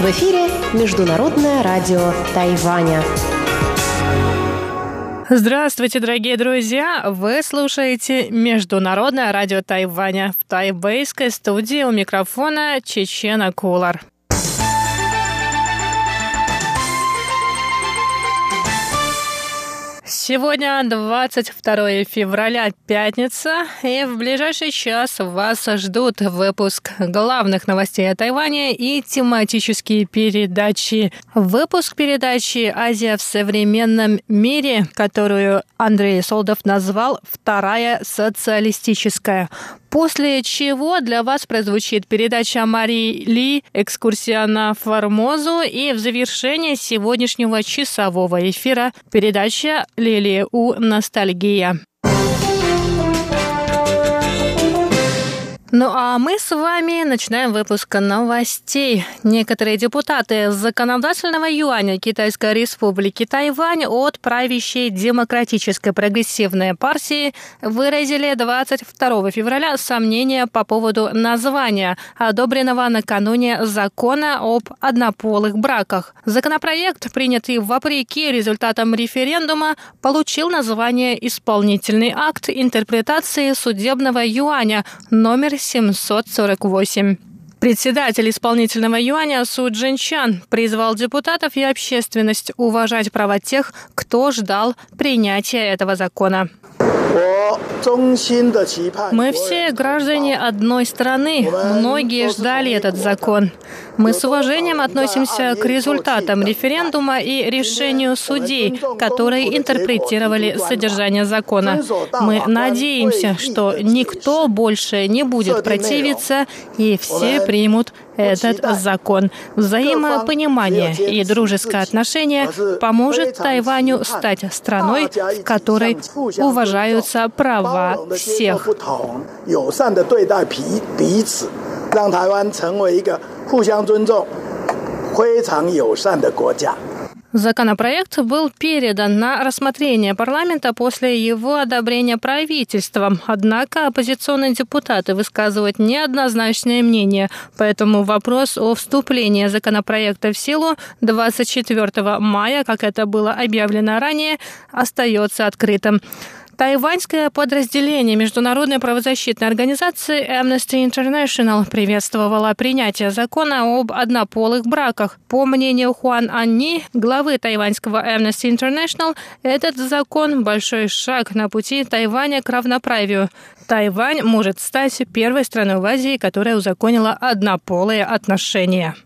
В эфире Международное радио Тайваня. Здравствуйте, дорогие друзья! Вы слушаете Международное радио Тайваня в тайбэйской студии у микрофона Чечена Кулар. Сегодня 22 февраля, пятница, и в ближайший час вас ждут выпуск главных новостей о Тайване и тематические передачи. Выпуск передачи «Азия в современном мире», которую Андрей Солдов назвал «Вторая социалистическая». После чего для вас прозвучит передача Марии Ли «Экскурсия на Формозу» и в завершение сегодняшнего часового эфира передача Лилия У «Ностальгия». Ну а мы с вами начинаем выпуск новостей. Некоторые депутаты законодательного юаня Китайской республики Тайвань от правящей демократической прогрессивной партии выразили 22 февраля сомнения по поводу названия, одобренного накануне закона об однополых браках. Законопроект, принятый вопреки результатам референдума, получил название «Исполнительный акт интерпретации судебного юаня» номер 748. Председатель исполнительного юаня Су Джинчан призвал депутатов и общественность уважать права тех, кто ждал принятия этого закона. Мы все граждане одной страны. Многие ждали этот закон. Мы с уважением относимся к результатам референдума и решению судей, которые интерпретировали содержание закона. Мы надеемся, что никто больше не будет противиться и все примут этот закон. Взаимопонимание и дружеское отношение поможет Тайваню стать страной, в которой уважаются права всех. 让台湾成为一个互相尊重、非常友善的国家。 Законопроект был передан на рассмотрение парламента после его одобрения правительством. Однако оппозиционные депутаты высказывают неоднозначное мнение, поэтому вопрос о вступлении законопроекта в силу 24 мая, как это было объявлено ранее, остается открытым. Тайваньское подразделение Международной правозащитной организации Amnesty International приветствовало принятие закона об однополых браках. По мнению Хуан Анни, главы тайваньского Amnesty International, этот закон – большой шаг на пути Тайваня к равноправию. Тайвань может стать первой страной в Азии, которая узаконила однополые отношения.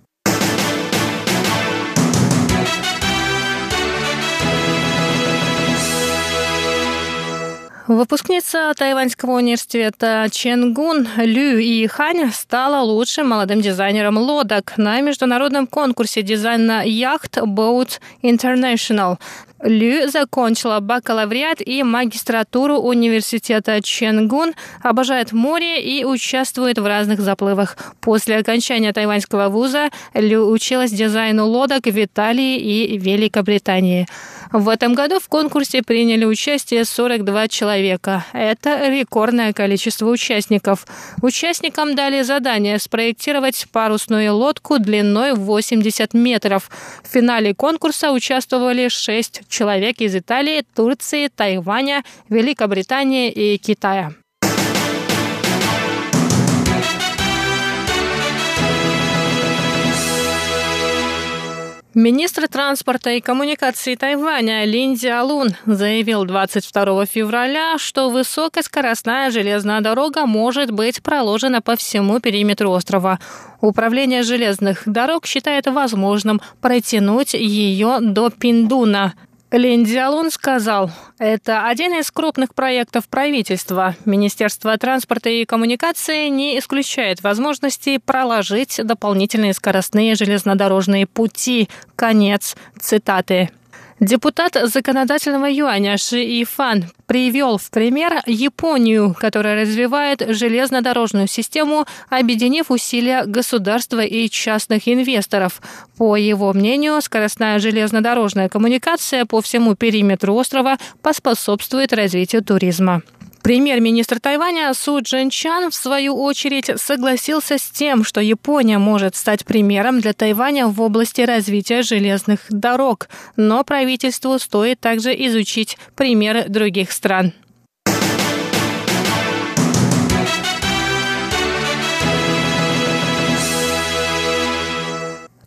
Выпускница Тайваньского университета Ченгун Лю И Хань стала лучшим молодым дизайнером лодок на международном конкурсе дизайна яхт Boat International. Лю закончила бакалавриат и магистратуру университета Ченгун, обожает море и участвует в разных заплывах. После окончания тайваньского вуза Лю училась дизайну лодок в Италии и Великобритании. В этом году в конкурсе приняли участие 42 человека. Это рекордное количество участников. Участникам дали задание спроектировать парусную лодку длиной 80 метров. В финале конкурса участвовали 6 человек из Италии, Турции, Тайваня, Великобритании и Китая. Министр транспорта и коммуникации Тайваня Лин Цзялун заявил 22 февраля, что высокоскоростная железная дорога может быть проложена по всему периметру острова. Управление железных дорог считает возможным протянуть ее до Пиндуна. Лин Цзялун сказал, это один из крупных проектов правительства. Министерство транспорта и коммуникации не исключает возможности проложить дополнительные скоростные железнодорожные пути. Конец цитаты. Депутат законодательного юаня Ши Ифан привел в пример Японию, которая развивает железнодорожную систему, объединив усилия государства и частных инвесторов. По его мнению, скоростная железнодорожная коммуникация по всему периметру острова поспособствует развитию туризма. Премьер-министр Тайваня Су Чан в свою очередь согласился с тем, что Япония может стать примером для Тайваня в области развития железных дорог, но правительству стоит также изучить примеры других стран.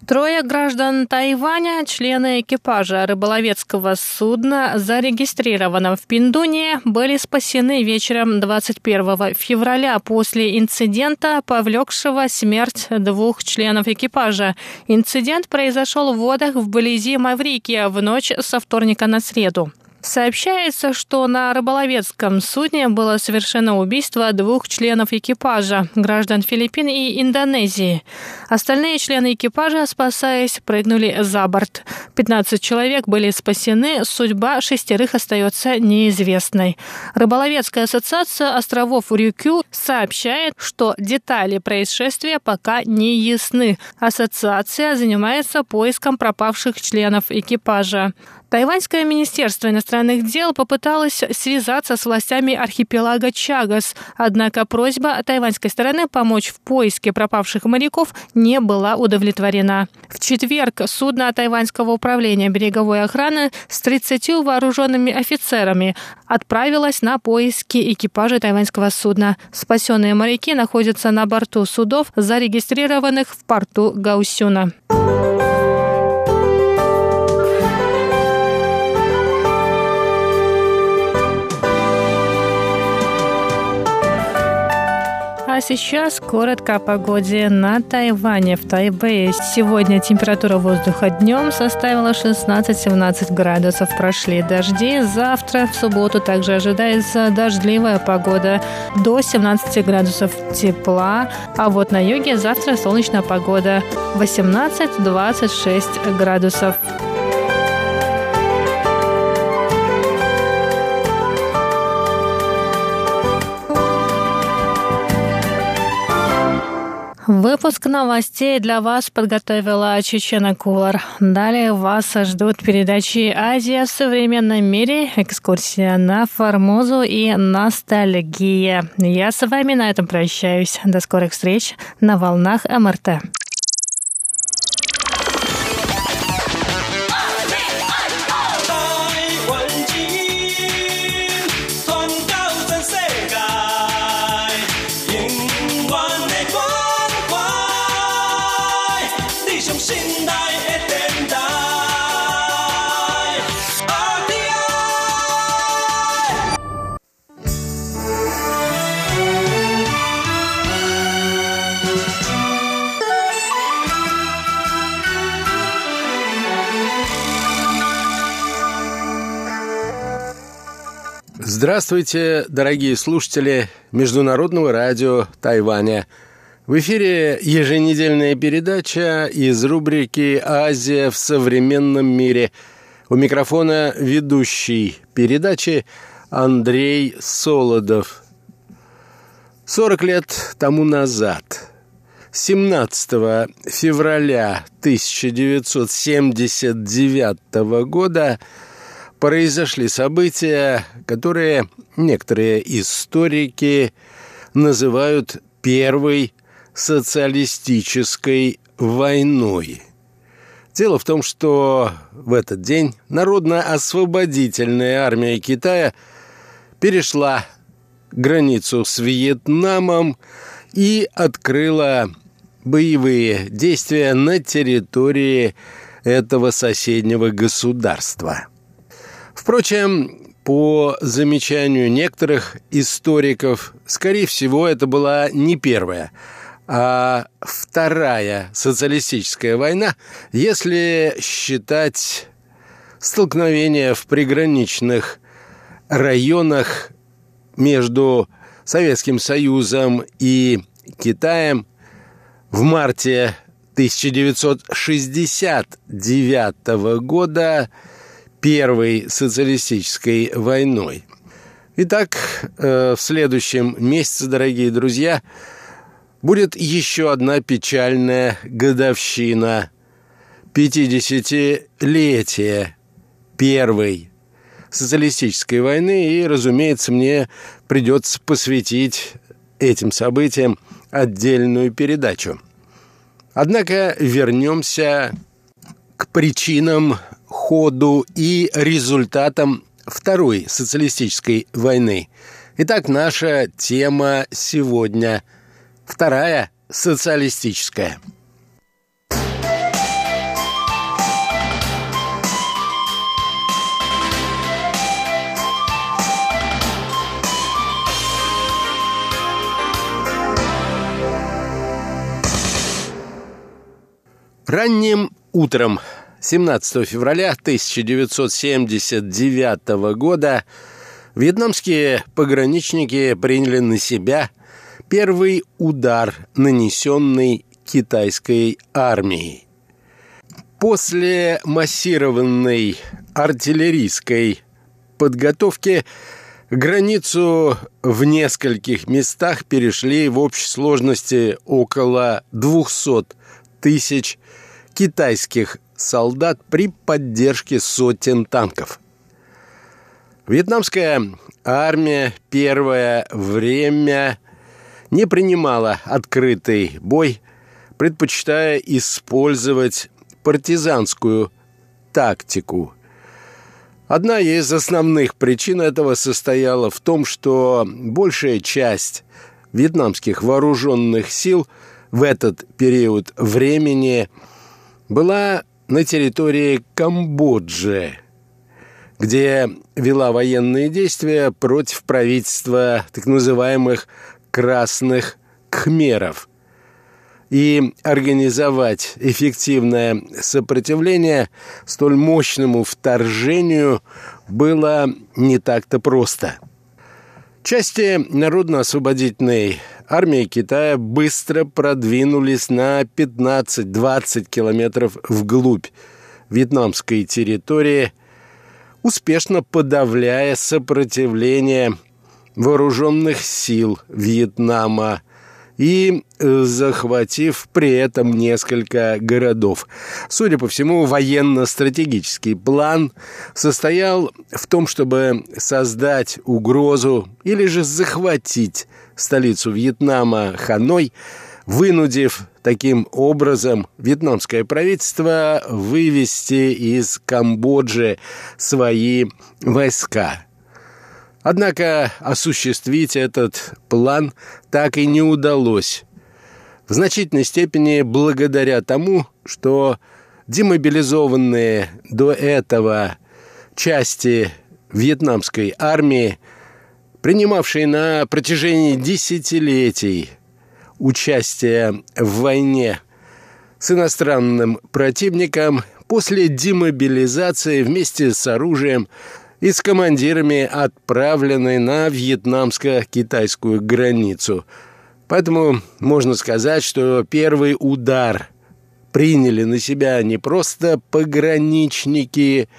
Трое граждан Тайваня, члены экипажа рыболовецкого судна, зарегистрированного в Пиндуне, были спасены вечером 21 февраля после инцидента, повлекшего смерть двух членов экипажа. Инцидент произошел в водах вблизи Маврикия в ночь со вторника на среду. Сообщается, что на рыболовецком судне было совершено убийство двух членов экипажа, граждан Филиппин и Индонезии. Остальные члены экипажа, спасаясь, прыгнули за борт. 15 человек были спасены, судьба шестерых остается неизвестной. Рыболовецкая ассоциация островов Рюкю сообщает, что детали происшествия пока не ясны. Ассоциация занимается поиском пропавших членов экипажа. Тайваньское министерство иностранных дел попыталось связаться с властями архипелага Чагас, однако просьба тайваньской стороны помочь в поиске пропавших моряков не была удовлетворена. В четверг судно Тайваньского управления береговой охраны с 30 вооруженными офицерами отправилось на поиски экипажа тайваньского судна. Спасенные моряки находятся на борту судов, зарегистрированных в порту Гаусюна. А сейчас коротко о погоде на Тайване, в Тайбэе. Сегодня температура воздуха днем составила 16-17 градусов. Прошли дожди. Завтра, в субботу, также ожидается дождливая погода до 17 градусов тепла. А вот на юге завтра солнечная погода 18-26 градусов. Выпуск новостей для вас подготовила Чечена Кулар. Далее вас ждут передачи «Азия в современном мире», экскурсия на Формозу и ностальгия. Я с вами на этом прощаюсь. До скорых встреч на волнах МРТ. Здравствуйте, дорогие слушатели Международного радио Тайваня. В эфире еженедельная передача из рубрики «Азия в современном мире». У микрофона ведущий передачи Андрей Солодов. 40 лет тому назад, 17 февраля 1979 года, произошли события, которые некоторые историки называют первой социалистической войной. Дело в том, что в этот день Народно-освободительная армия Китая перешла границу с Вьетнамом и открыла боевые действия на территории этого соседнего государства – Впрочем, по замечанию некоторых историков, скорее всего, это была не первая, а вторая социалистическая война, если считать столкновения в приграничных районах между Советским Союзом и Китаем в марте 1969 года Первой социалистической войной. Итак, э, в следующем месяце, дорогие друзья, будет еще одна печальная годовщина 50-летия Первой социалистической войны, и, разумеется, мне придется посвятить этим событиям отдельную передачу. Однако вернемся к причинам, ходу и результатам Второй социалистической войны. Итак, наша тема сегодня – Вторая социалистическая – Ранним утром 17 февраля 1979 года вьетнамские пограничники приняли на себя первый удар, нанесенный китайской армией. После массированной артиллерийской подготовки границу в нескольких местах перешли в общей сложности около 200 тысяч китайских солдат при поддержке сотен танков. Вьетнамская армия первое время не принимала открытый бой, предпочитая использовать партизанскую тактику. Одна из основных причин этого состояла в том, что большая часть вьетнамских вооруженных сил в этот период времени – была на территории Камбоджи, где вела военные действия против правительства так называемых «красных кхмеров». И организовать эффективное сопротивление столь мощному вторжению было не так-то просто. Части Народно-освободительной армии Китая быстро продвинулись на 15-20 километров вглубь вьетнамской территории, успешно подавляя сопротивление вооруженных сил Вьетнама и э, захватив при этом несколько городов. Судя по всему, военно-стратегический план состоял в том, чтобы создать угрозу или же захватить столицу Вьетнама Ханой, вынудив таким образом вьетнамское правительство вывести из Камбоджи свои войска. Однако осуществить этот план так и не удалось. В значительной степени благодаря тому, что демобилизованные до этого части вьетнамской армии – принимавший на протяжении десятилетий участие в войне с иностранным противником, после демобилизации вместе с оружием и с командирами отправлены на вьетнамско-китайскую границу. Поэтому можно сказать, что первый удар приняли на себя не просто пограничники,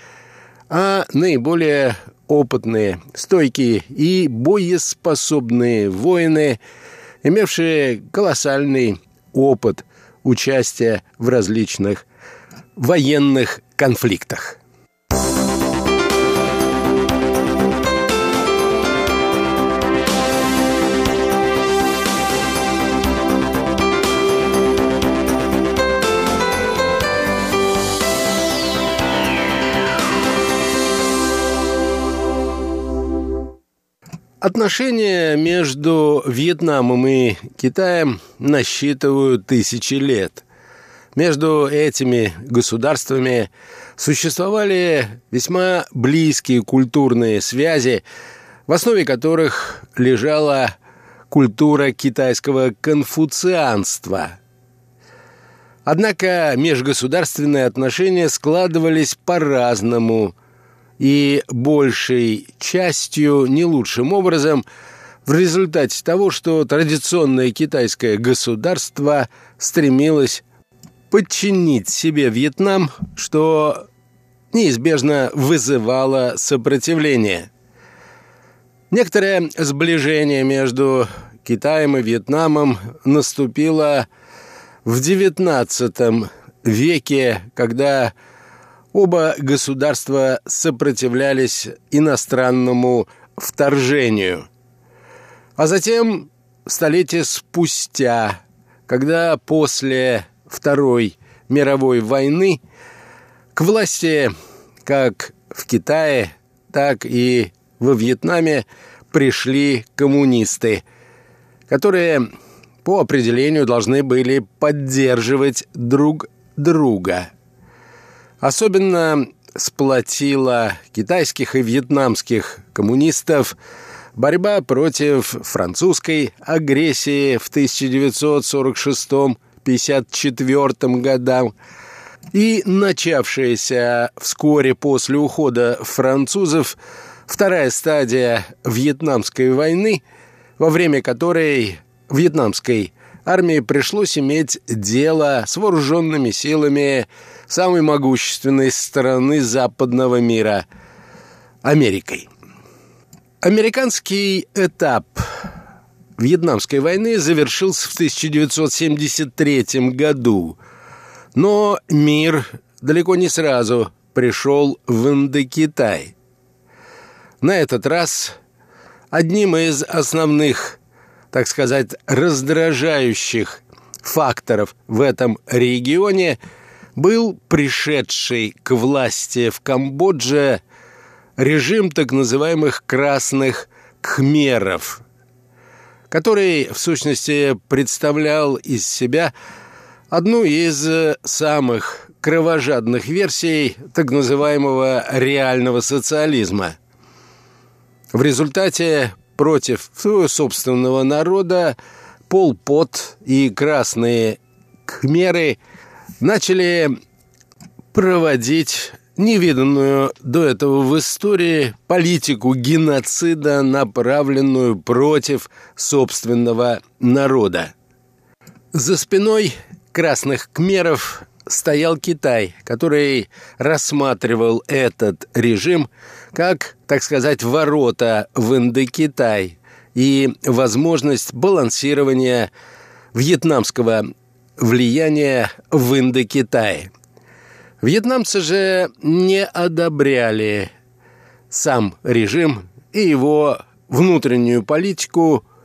а наиболее опытные, стойкие и боеспособные воины, имевшие колоссальный опыт участия в различных военных конфликтах. Отношения между Вьетнамом и Китаем насчитывают тысячи лет. Между этими государствами существовали весьма близкие культурные связи, в основе которых лежала культура китайского конфуцианства. Однако межгосударственные отношения складывались по-разному – и большей частью не лучшим образом в результате того, что традиционное китайское государство стремилось подчинить себе Вьетнам, что неизбежно вызывало сопротивление. Некоторое сближение между Китаем и Вьетнамом наступило в XIX веке, когда оба государства сопротивлялись иностранному вторжению. А затем, столетия спустя, когда после Второй мировой войны к власти как в Китае, так и во Вьетнаме пришли коммунисты, которые по определению должны были поддерживать друг друга. Особенно сплотила китайских и вьетнамских коммунистов борьба против французской агрессии в 1946-54 годах. И начавшаяся вскоре после ухода французов вторая стадия Вьетнамской войны, во время которой вьетнамской армии пришлось иметь дело с вооруженными силами самой могущественной страны западного мира – Америкой. Американский этап Вьетнамской войны завершился в 1973 году, но мир далеко не сразу пришел в Индокитай. На этот раз одним из основных так сказать, раздражающих факторов в этом регионе был пришедший к власти в Камбодже режим так называемых «красных кхмеров», который, в сущности, представлял из себя одну из самых кровожадных версий так называемого реального социализма. В результате против своего собственного народа Пол Пот и красные кхмеры начали проводить невиданную до этого в истории политику геноцида, направленную против собственного народа. За спиной красных кхмеров стоял Китай, который рассматривал этот режим как, так сказать, ворота в Индокитай и возможность балансирования вьетнамского влияния в Индокитае. Вьетнамцы же не одобряли сам режим и его внутреннюю политику –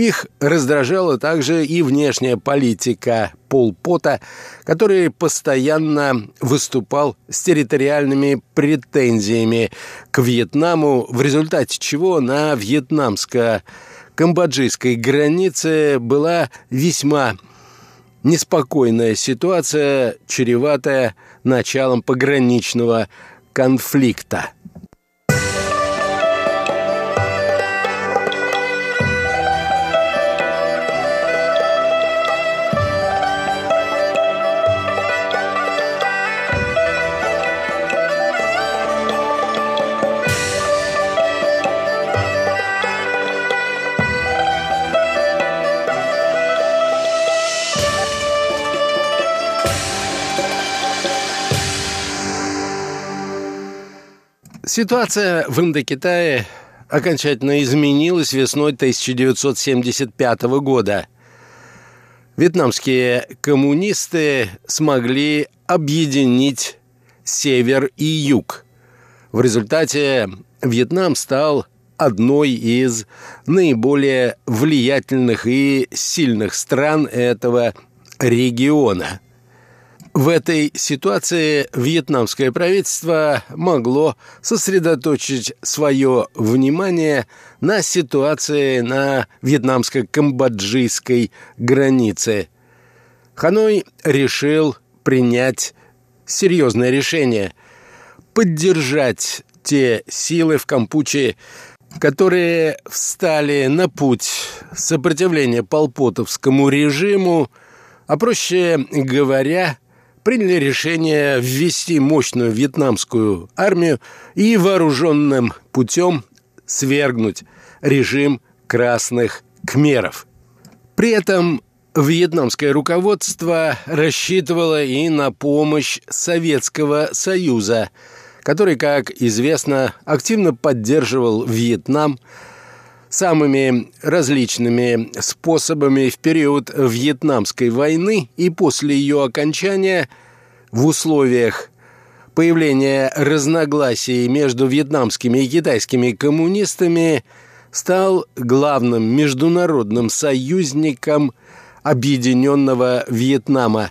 их раздражала также и внешняя политика Пол Пота, который постоянно выступал с территориальными претензиями к Вьетнаму, в результате чего на вьетнамско-камбоджийской границе была весьма неспокойная ситуация, чреватая началом пограничного конфликта. Ситуация в Индокитае окончательно изменилась весной 1975 года. Вьетнамские коммунисты смогли объединить север и юг. В результате Вьетнам стал одной из наиболее влиятельных и сильных стран этого региона – в этой ситуации вьетнамское правительство могло сосредоточить свое внимание на ситуации на вьетнамско-камбоджийской границе. Ханой решил принять серьезное решение – поддержать те силы в Кампуче, которые встали на путь сопротивления полпотовскому режиму, а проще говоря – приняли решение ввести мощную вьетнамскую армию и вооруженным путем свергнуть режим красных кхмеров. При этом вьетнамское руководство рассчитывало и на помощь Советского Союза, который, как известно, активно поддерживал Вьетнам самыми различными способами в период Вьетнамской войны и после ее окончания в условиях появления разногласий между вьетнамскими и китайскими коммунистами стал главным международным союзником Объединенного Вьетнама.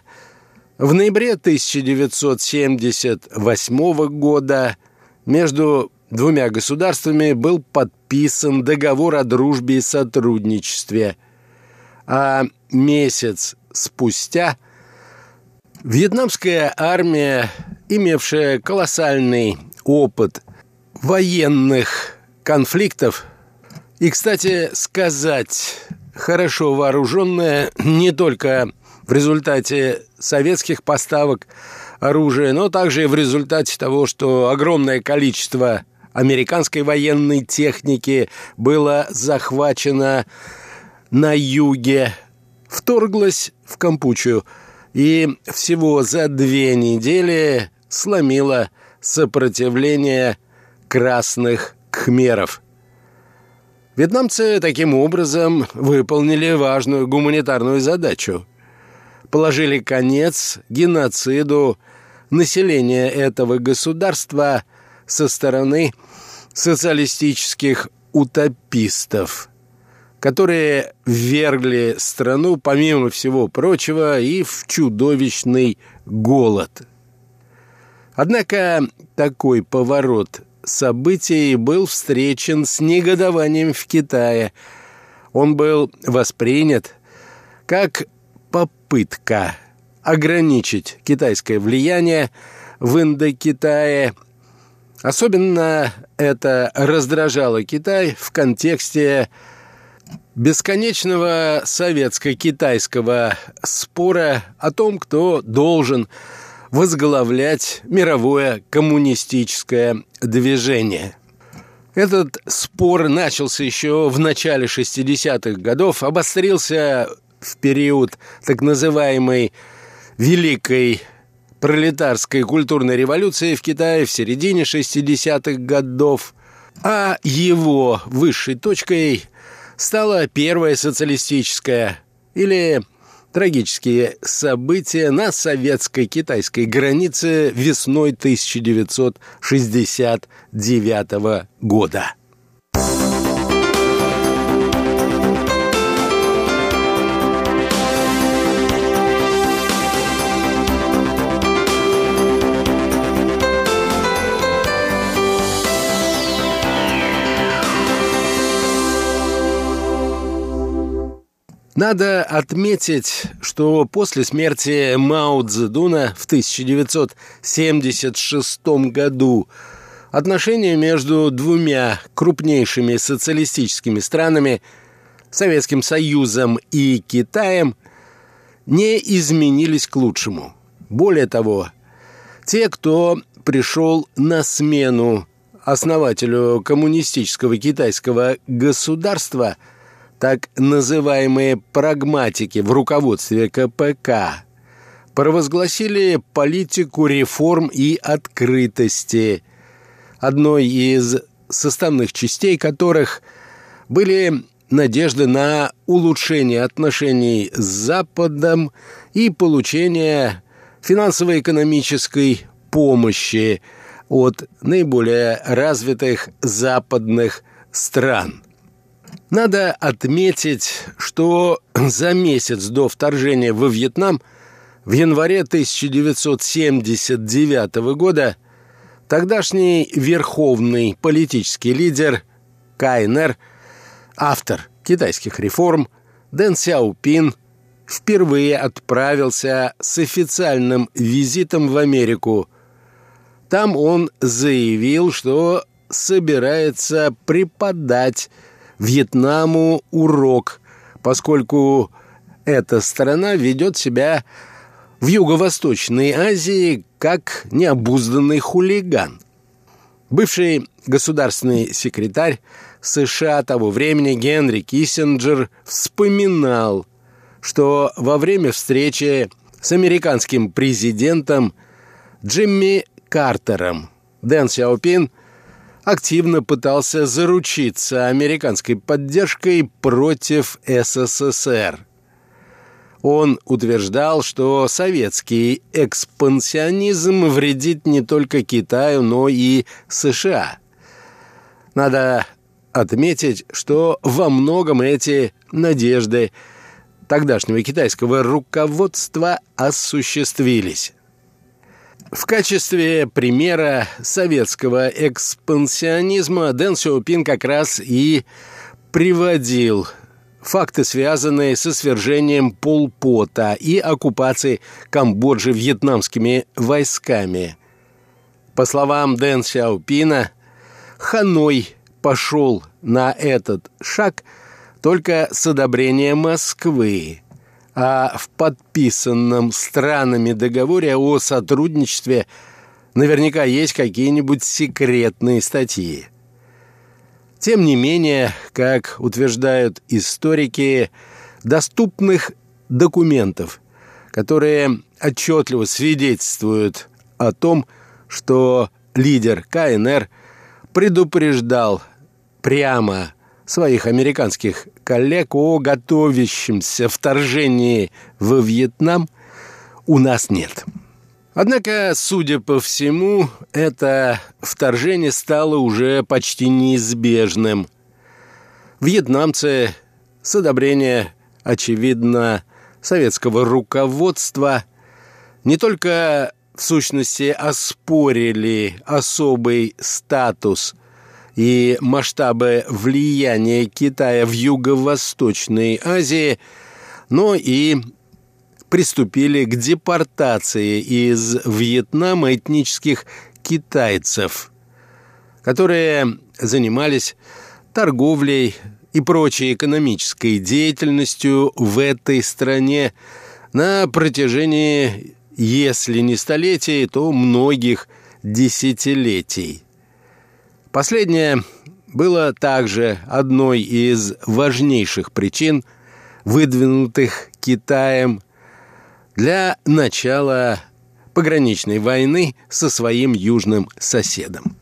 В ноябре 1978 года между двумя государствами был подписан договор о дружбе и сотрудничестве, а месяц спустя вьетнамская армия, имевшая колоссальный опыт военных конфликтов, и, кстати, сказать, хорошо вооруженная не только в результате советских поставок оружия, но также и в результате того, что огромное количество американской военной техники было захвачено на юге, вторглась в Кампучу и всего за две недели сломила сопротивление красных кхмеров. Вьетнамцы таким образом выполнили важную гуманитарную задачу. Положили конец геноциду населения этого государства – со стороны социалистических утопистов, которые ввергли страну, помимо всего прочего, и в чудовищный голод. Однако такой поворот событий был встречен с негодованием в Китае. Он был воспринят как попытка ограничить китайское влияние в Индокитае – Особенно это раздражало Китай в контексте бесконечного советско-китайского спора о том, кто должен возглавлять мировое коммунистическое движение. Этот спор начался еще в начале 60-х годов, обострился в период так называемой «Великой пролетарской культурной революции в Китае в середине 60-х годов, а его высшей точкой стала первая социалистическая или трагические события на советско-китайской границе весной 1969 года. Надо отметить, что после смерти Мао Цзэдуна в 1976 году отношения между двумя крупнейшими социалистическими странами, Советским Союзом и Китаем, не изменились к лучшему. Более того, те, кто пришел на смену основателю коммунистического китайского государства – так называемые прагматики в руководстве КПК провозгласили политику реформ и открытости, одной из составных частей которых были надежды на улучшение отношений с Западом и получение финансово-экономической помощи от наиболее развитых западных стран – надо отметить, что за месяц до вторжения во Вьетнам в январе 1979 года тогдашний верховный политический лидер КНР, автор китайских реформ Дэн Сяопин впервые отправился с официальным визитом в Америку. Там он заявил, что собирается преподать Вьетнаму урок, поскольку эта страна ведет себя в Юго-Восточной Азии как необузданный хулиган. Бывший государственный секретарь США того времени Генри Киссинджер вспоминал, что во время встречи с американским президентом Джимми Картером Дэн Сяопин активно пытался заручиться американской поддержкой против СССР. Он утверждал, что советский экспансионизм вредит не только Китаю, но и США. Надо отметить, что во многом эти надежды тогдашнего китайского руководства осуществились. В качестве примера советского экспансионизма Дэн Сяопин как раз и приводил факты, связанные со свержением Полпота и оккупацией Камбоджи вьетнамскими войсками. По словам Дэн Сяопина, Ханой пошел на этот шаг только с одобрения Москвы, а в подписанном странами договоре о сотрудничестве наверняка есть какие-нибудь секретные статьи. Тем не менее, как утверждают историки, доступных документов, которые отчетливо свидетельствуют о том, что лидер КНР предупреждал прямо своих американских коллег о готовящемся вторжении во Вьетнам, у нас нет. Однако, судя по всему, это вторжение стало уже почти неизбежным. Вьетнамцы с одобрения, очевидно, советского руководства не только в сущности оспорили особый статус и масштабы влияния Китая в Юго-Восточной Азии, но и приступили к депортации из Вьетнама этнических китайцев, которые занимались торговлей и прочей экономической деятельностью в этой стране на протяжении, если не столетий, то многих десятилетий. Последнее было также одной из важнейших причин, выдвинутых Китаем для начала пограничной войны со своим южным соседом.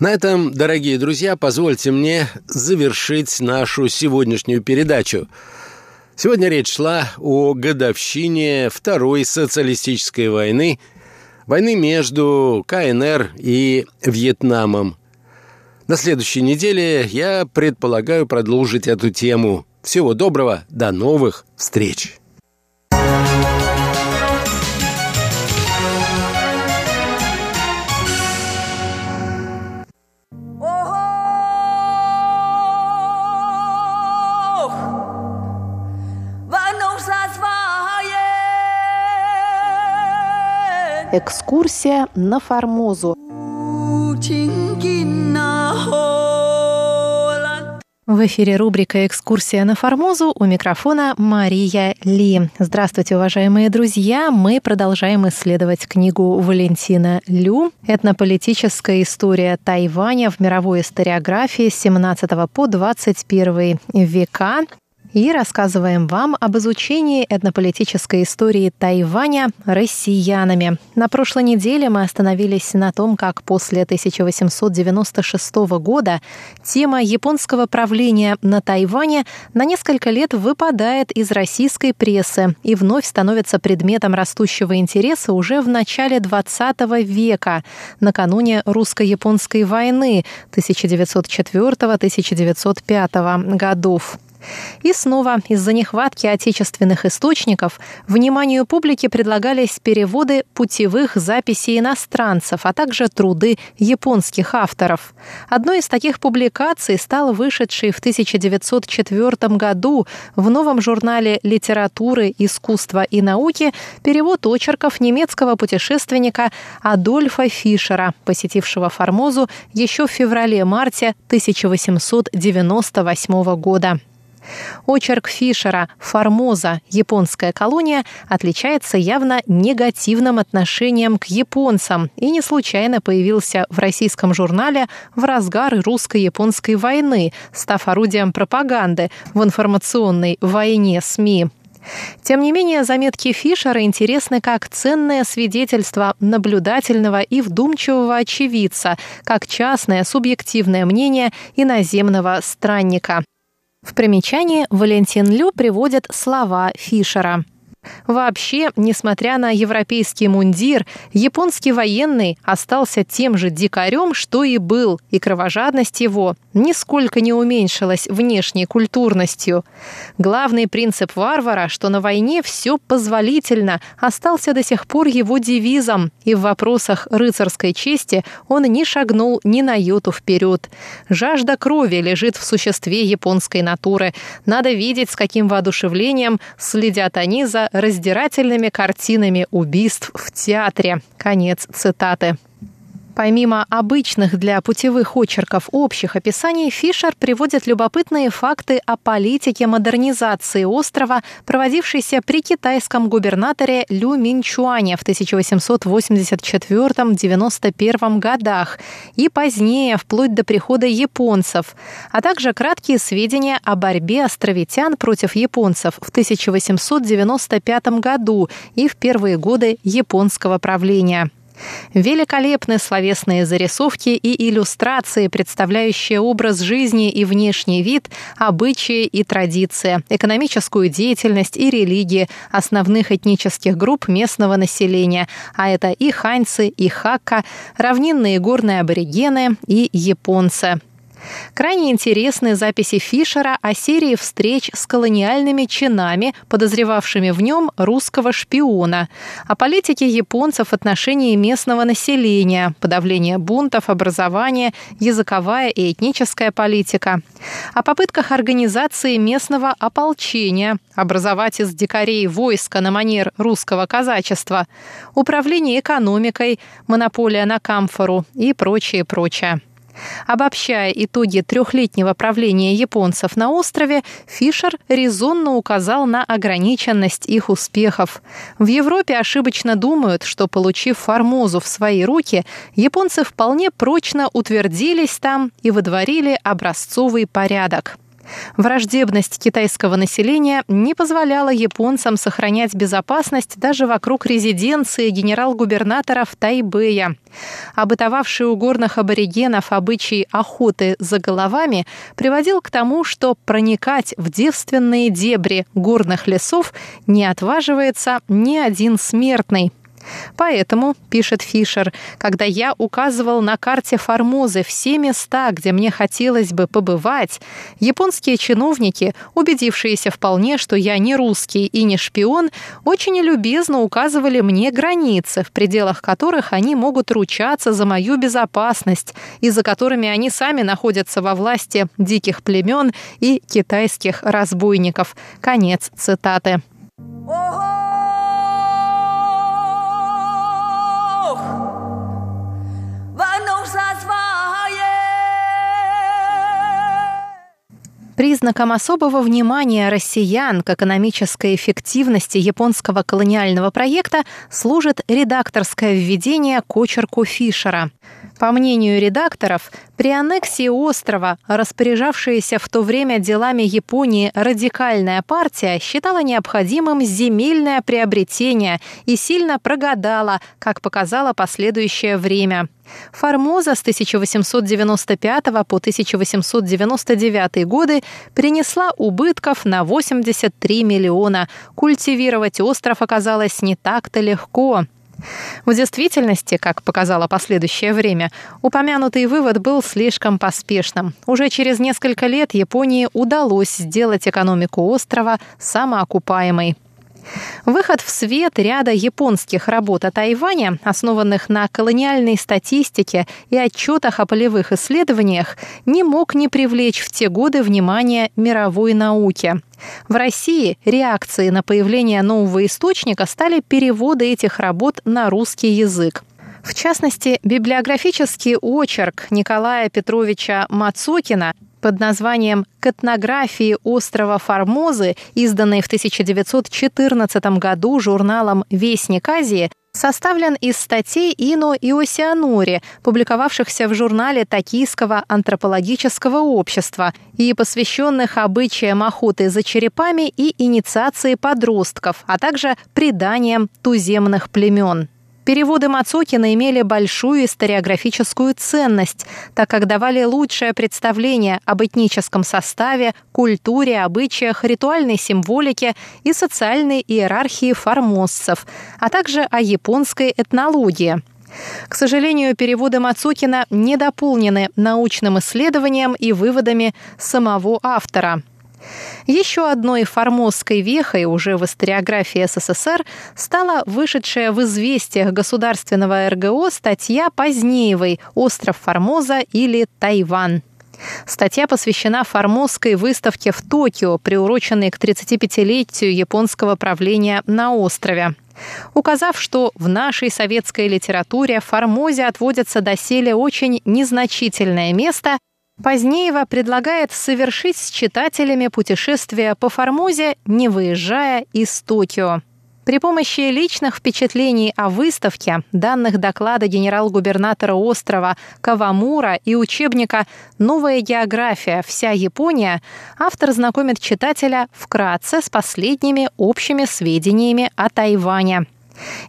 На этом, дорогие друзья, позвольте мне завершить нашу сегодняшнюю передачу. Сегодня речь шла о годовщине Второй социалистической войны, войны между КНР и Вьетнамом. На следующей неделе я предполагаю продолжить эту тему. Всего доброго, до новых встреч! Экскурсия на Формозу. В эфире рубрика «Экскурсия на Формозу» у микрофона Мария Ли. Здравствуйте, уважаемые друзья! Мы продолжаем исследовать книгу Валентина Лю «Этнополитическая история Тайваня в мировой историографии с 17 по 21 века» и рассказываем вам об изучении этнополитической истории Тайваня россиянами. На прошлой неделе мы остановились на том, как после 1896 года тема японского правления на Тайване на несколько лет выпадает из российской прессы и вновь становится предметом растущего интереса уже в начале XX века, накануне русско-японской войны 1904-1905 годов. И снова из-за нехватки отечественных источников вниманию публики предлагались переводы путевых записей иностранцев, а также труды японских авторов. Одной из таких публикаций стал вышедший в 1904 году в новом журнале «Литературы, искусства и науки» перевод очерков немецкого путешественника Адольфа Фишера, посетившего Формозу еще в феврале-марте 1898 года. Очерк Фишера «Формоза. Японская колония» отличается явно негативным отношением к японцам и не случайно появился в российском журнале в разгар русско-японской войны, став орудием пропаганды в информационной войне СМИ. Тем не менее, заметки Фишера интересны как ценное свидетельство наблюдательного и вдумчивого очевидца, как частное субъективное мнение иноземного странника. В примечании Валентин Лю приводит слова Фишера. Вообще, несмотря на европейский мундир, японский военный остался тем же дикарем, что и был, и кровожадность его нисколько не уменьшилась внешней культурностью. Главный принцип варвара, что на войне все позволительно, остался до сих пор его девизом, и в вопросах рыцарской чести он не шагнул ни на йоту вперед. Жажда крови лежит в существе японской натуры. Надо видеть, с каким воодушевлением следят они за раздирательными картинами убийств в театре. Конец цитаты. Помимо обычных для путевых очерков общих описаний, Фишер приводит любопытные факты о политике модернизации острова, проводившейся при китайском губернаторе Лю Минчуане в 1884-91 годах и позднее, вплоть до прихода японцев, а также краткие сведения о борьбе островитян против японцев в 1895 году и в первые годы японского правления. Великолепны словесные зарисовки и иллюстрации, представляющие образ жизни и внешний вид, обычаи и традиции, экономическую деятельность и религии основных этнических групп местного населения, а это и ханьцы, и хакка, равнинные горные аборигены и японцы. Крайне интересны записи Фишера о серии встреч с колониальными чинами, подозревавшими в нем русского шпиона, о политике японцев в отношении местного населения, подавление бунтов, образование, языковая и этническая политика, о попытках организации местного ополчения, образовать из дикарей войска на манер русского казачества, управление экономикой, монополия на камфору и прочее, прочее. Обобщая итоги трехлетнего правления японцев на острове, Фишер резонно указал на ограниченность их успехов. В Европе ошибочно думают, что, получив Формозу в свои руки, японцы вполне прочно утвердились там и выдворили образцовый порядок. Враждебность китайского населения не позволяла японцам сохранять безопасность даже вокруг резиденции генерал-губернатора в Тайбэя. Обытовавший у горных аборигенов обычай охоты за головами приводил к тому, что проникать в девственные дебри горных лесов не отваживается ни один смертный. Поэтому, пишет Фишер, когда я указывал на карте Формозы все места, где мне хотелось бы побывать, японские чиновники, убедившиеся вполне, что я не русский и не шпион, очень любезно указывали мне границы, в пределах которых они могут ручаться за мою безопасность и за которыми они сами находятся во власти диких племен и китайских разбойников. Конец цитаты. Признаком особого внимания россиян к экономической эффективности японского колониального проекта служит редакторское введение к очерку Фишера. По мнению редакторов, при аннексии острова, распоряжавшаяся в то время делами Японии радикальная партия считала необходимым земельное приобретение и сильно прогадала, как показало последующее время. Формоза с 1895 по 1899 годы принесла убытков на 83 миллиона. Культивировать остров оказалось не так-то легко. В действительности, как показало последующее время, упомянутый вывод был слишком поспешным. Уже через несколько лет Японии удалось сделать экономику острова самоокупаемой. Выход в свет ряда японских работ о Тайване, основанных на колониальной статистике и отчетах о полевых исследованиях, не мог не привлечь в те годы внимание мировой науки. В России реакцией на появление нового источника стали переводы этих работ на русский язык. В частности, библиографический очерк Николая Петровича Мацокина под названием «К этнографии острова Формозы», изданной в 1914 году журналом «Вестник Азии», составлен из статей Ино и Осианори, публиковавшихся в журнале Токийского антропологического общества и посвященных обычаям охоты за черепами и инициации подростков, а также преданиям туземных племен. Переводы Мацокина имели большую историографическую ценность, так как давали лучшее представление об этническом составе, культуре, обычаях, ритуальной символике и социальной иерархии формоссов, а также о японской этнологии – к сожалению, переводы Мацукина не дополнены научным исследованием и выводами самого автора – еще одной формозской вехой уже в историографии СССР стала вышедшая в известиях государственного РГО статья Позднеевой «Остров Формоза» или «Тайвань». Статья посвящена формозской выставке в Токио, приуроченной к 35-летию японского правления на острове. Указав, что в нашей советской литературе Формозе отводится доселе очень незначительное место, Позднеева предлагает совершить с читателями путешествие по Формозе, не выезжая из Токио. При помощи личных впечатлений о выставке, данных доклада генерал-губернатора острова Кавамура и учебника «Новая география. Вся Япония» автор знакомит читателя вкратце с последними общими сведениями о Тайване –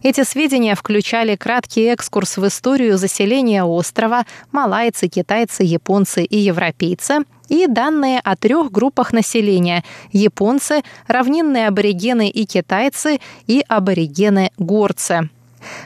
эти сведения включали краткий экскурс в историю заселения острова, малайцы, китайцы, японцы и европейцы, и данные о трех группах населения – японцы, равнинные аборигены и китайцы и аборигены-горцы.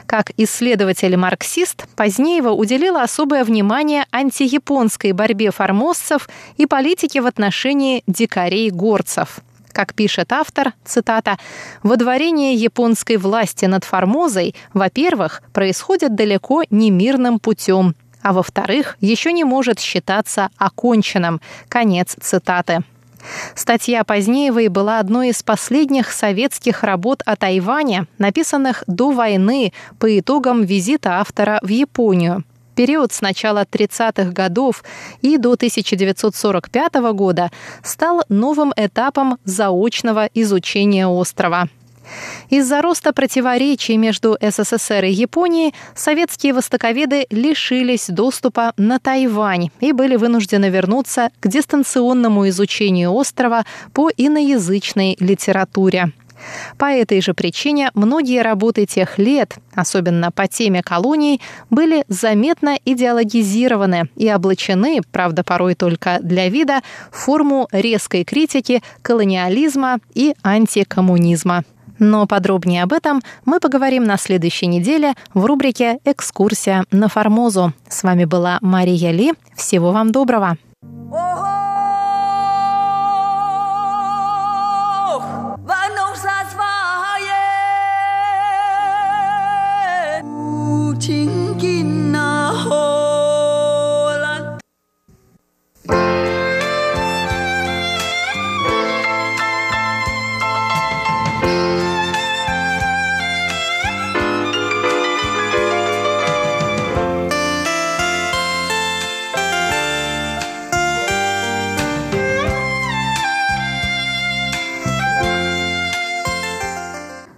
Как исследователь-марксист, Позднеева уделила особое внимание антияпонской борьбе формоссов и политике в отношении дикарей-горцев – как пишет автор, цитата, «Водворение японской власти над Формозой, во-первых, происходит далеко не мирным путем, а во-вторых, еще не может считаться оконченным». Конец цитаты. Статья Позднеевой была одной из последних советских работ о Тайване, написанных до войны по итогам визита автора в Японию период с начала 30-х годов и до 1945 года стал новым этапом заочного изучения острова. Из-за роста противоречий между СССР и Японией советские востоковеды лишились доступа на Тайвань и были вынуждены вернуться к дистанционному изучению острова по иноязычной литературе. По этой же причине многие работы тех лет, особенно по теме колоний, были заметно идеологизированы и облачены, правда порой только для вида, в форму резкой критики колониализма и антикоммунизма. Но подробнее об этом мы поговорим на следующей неделе в рубрике «Экскурсия на Формозу». С вами была Мария Ли. Всего вам доброго!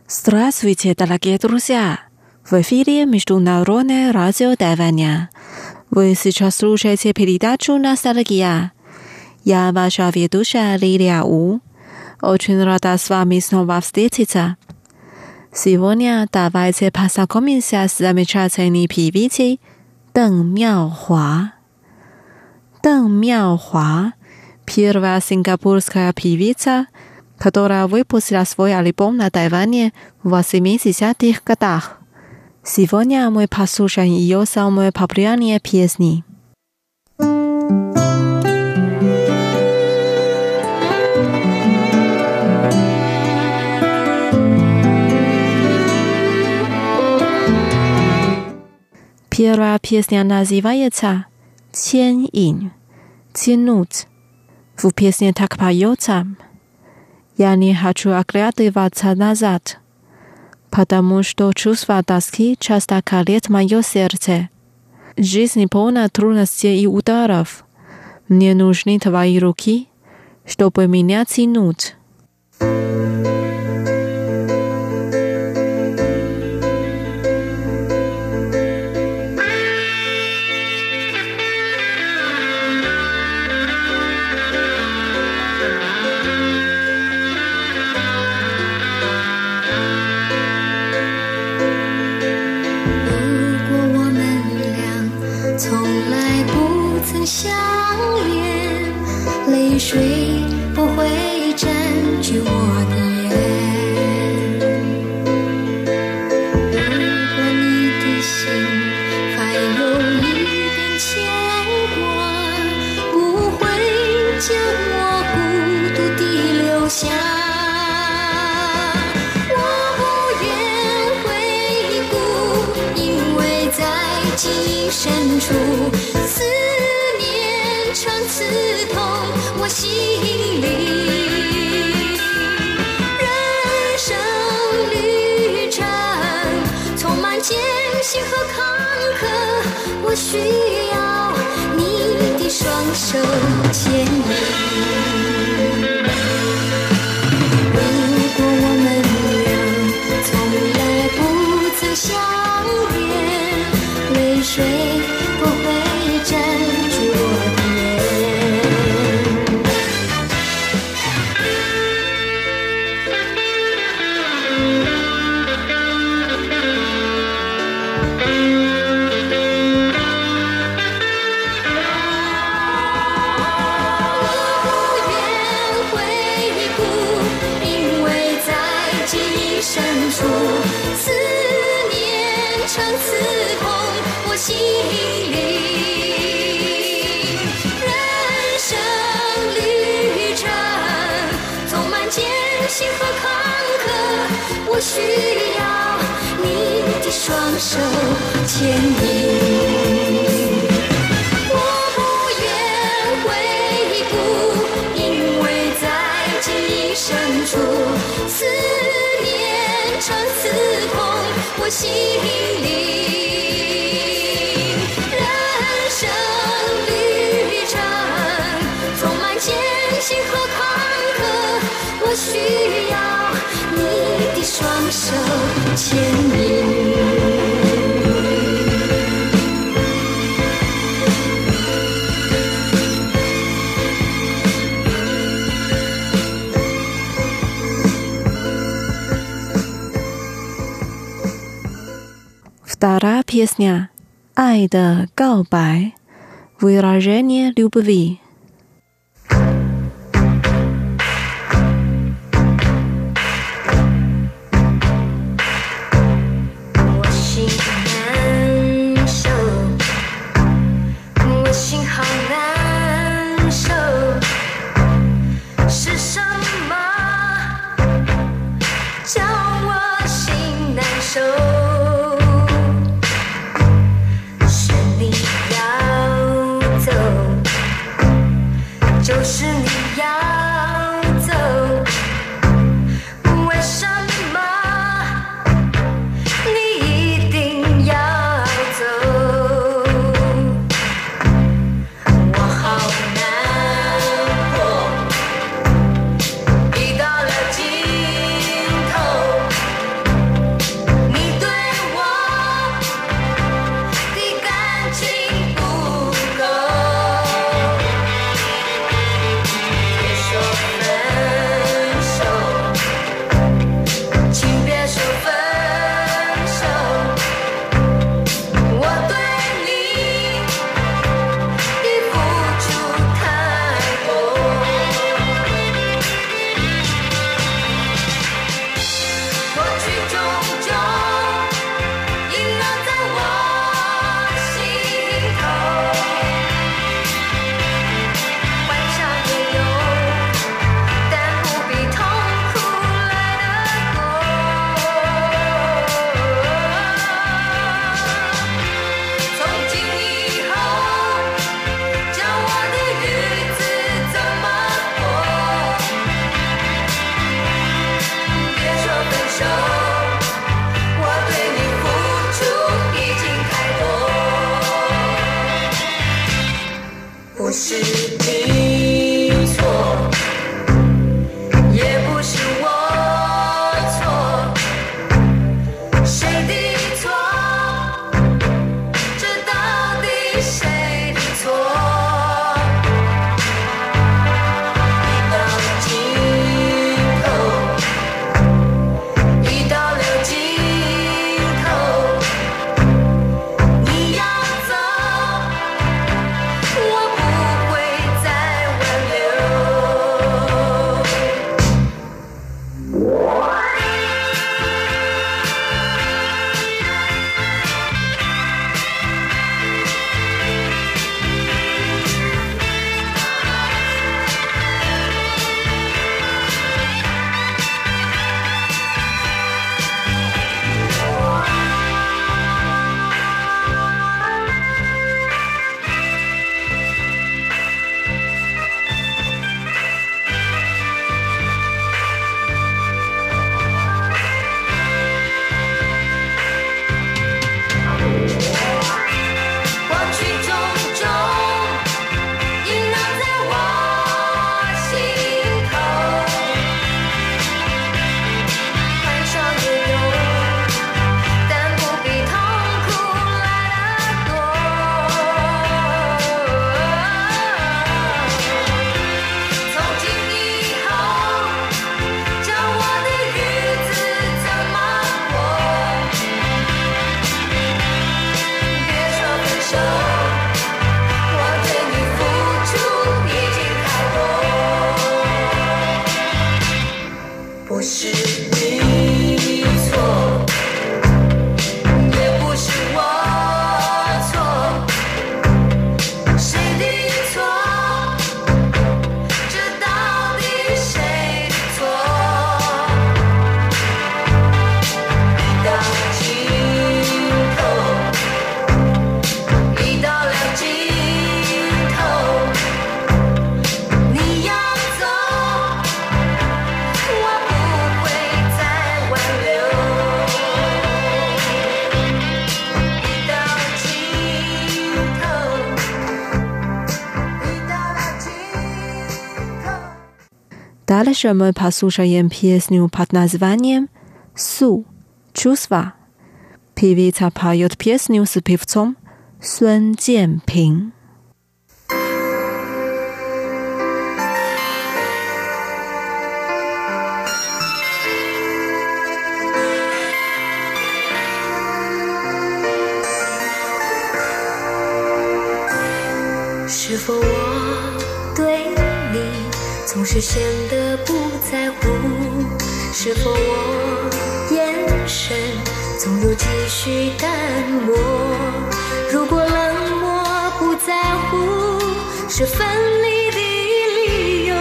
Здравствуйте, дорогие друзья! В эфире Международное радио Тайваня. Вы сейчас слушаете передачу «Ностальгия». Я ваша ведущая Лилия У. Очень рада с вами снова встретиться. Сегодня давайте познакомимся с замечательной певицей Дэн Мяохуа. Дэн Мяохуа – первая сингапурская певица – которая выпустила свой альбом на Тайване в 80-х годах. Сегодня мы послушаем ее самые популярные песни. Первая песня называется «Тянь инь» – «Тянуть». В песне так поется – я не хочу оглядываться назад, потому что чувство тоски часто колет мое сердце. Жизнь полна трудностей и ударов. Мне нужны твои руки, чтобы меня тянуть. 出思念成刺痛我心里，人生旅程充满艰辛和坎坷，我需要你的双手牵引。如果我们俩从来不曾相恋，泪水。双手牵引，我不愿回顾，因为在记忆深处，思念常刺痛我心里。人生旅程充满艰辛和坎坷，我需要。你的双手牵 Вторая песня «Ай да гаобай» выражение любви. Дальше мы послушаем песню под названием «Су» – «Чувства». Певица поет песню с певцом Сун Дженпин. 是是显得不在乎？是否我眼神总有几许淡漠？如果冷漠不在乎是分离的理由，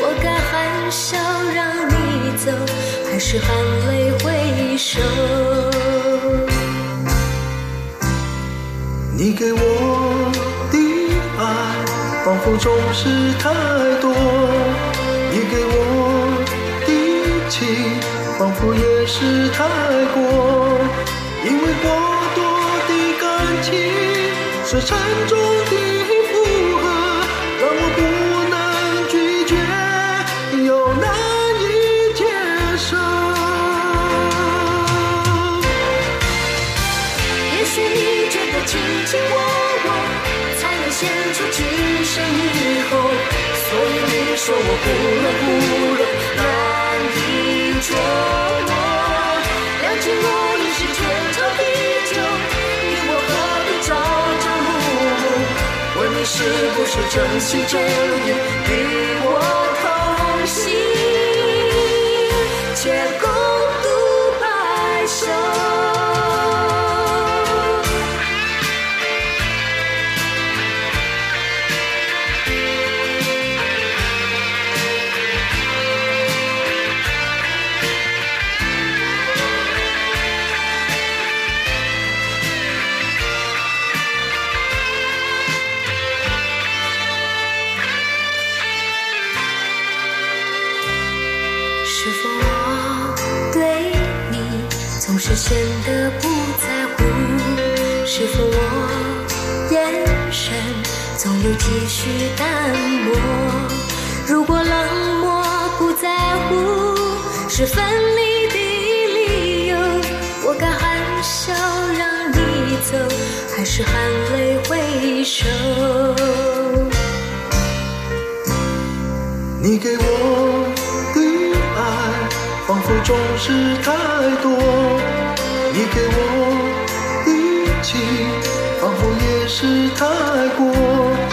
我该含笑让你走，还是含泪挥手？你给我，仿佛总是太多；你给我的情，仿佛也是太过。因为过多的感情是沉重的负荷，让我不能拒绝，又难以接受。也许你觉得卿卿我我才能显出今生以后，所以你说我不冷不热，难以捉摸。两情若已是天长地久，你我何必朝朝暮暮？问你是不是真心真意与我同行，且共总有几许淡漠。如果冷漠不在乎是分离的理由，我该含笑让你走，还是含泪回首？你给我的爱，仿佛总是太多；你给我的情，仿佛也是太过。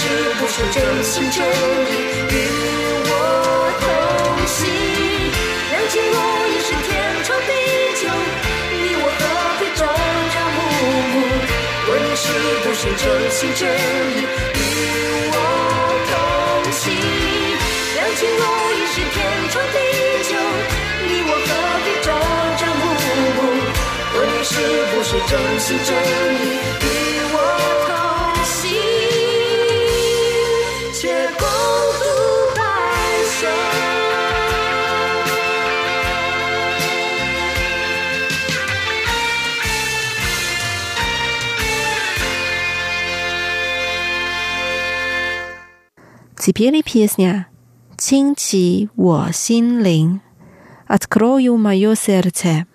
是不是真心真意与我同行？两情若已是天长地久，你我何必朝朝暮暮？问你是不是真心真意与我同行？两情若已是天长地久，你我何必朝朝暮暮？问你是不是真心真意 Теперь песня «Чинчи我心灵» «Открою мое сердце».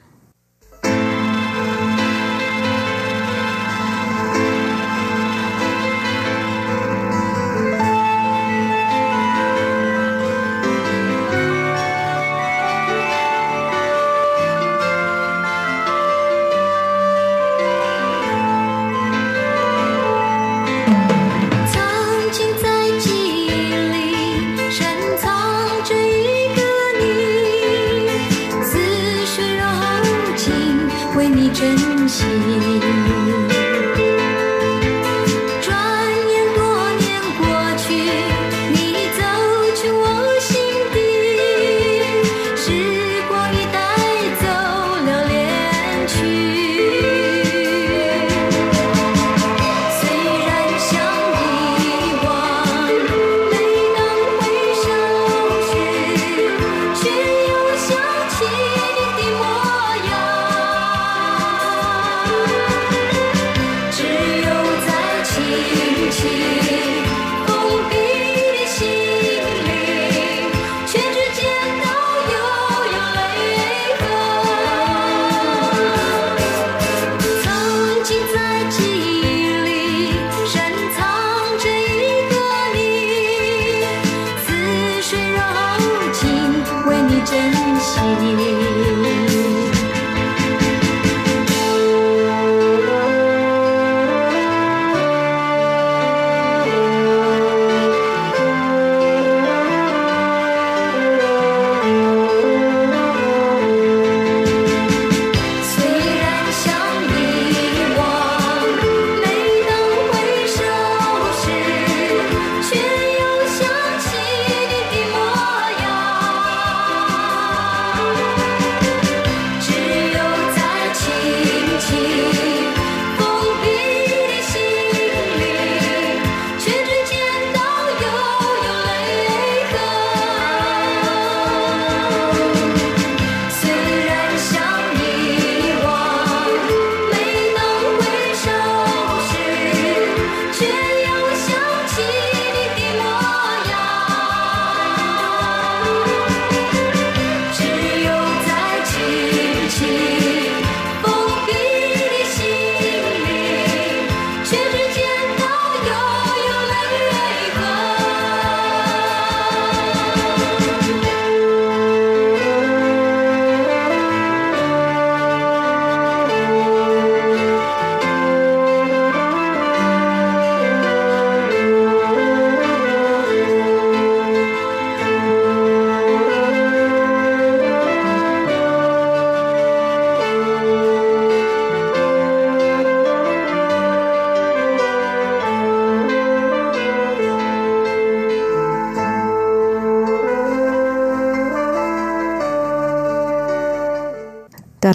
心。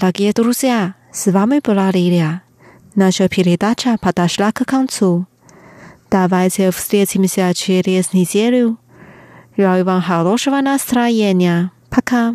Дорогие друзья, с вами была Лилия. Наша передача подошла к концу. Давайте встретимся через неделю. Желаю вам хорошего настроения. Пока.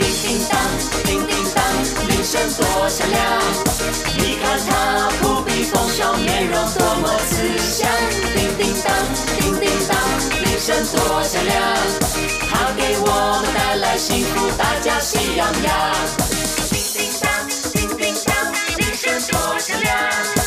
叮叮当，叮叮当，铃声多响亮。你看它不必丰收，面容多么慈祥。叮叮当，叮叮当，铃声多响亮。它给我们带来幸福，大家喜洋洋。叮叮当，叮叮当，铃声多响亮。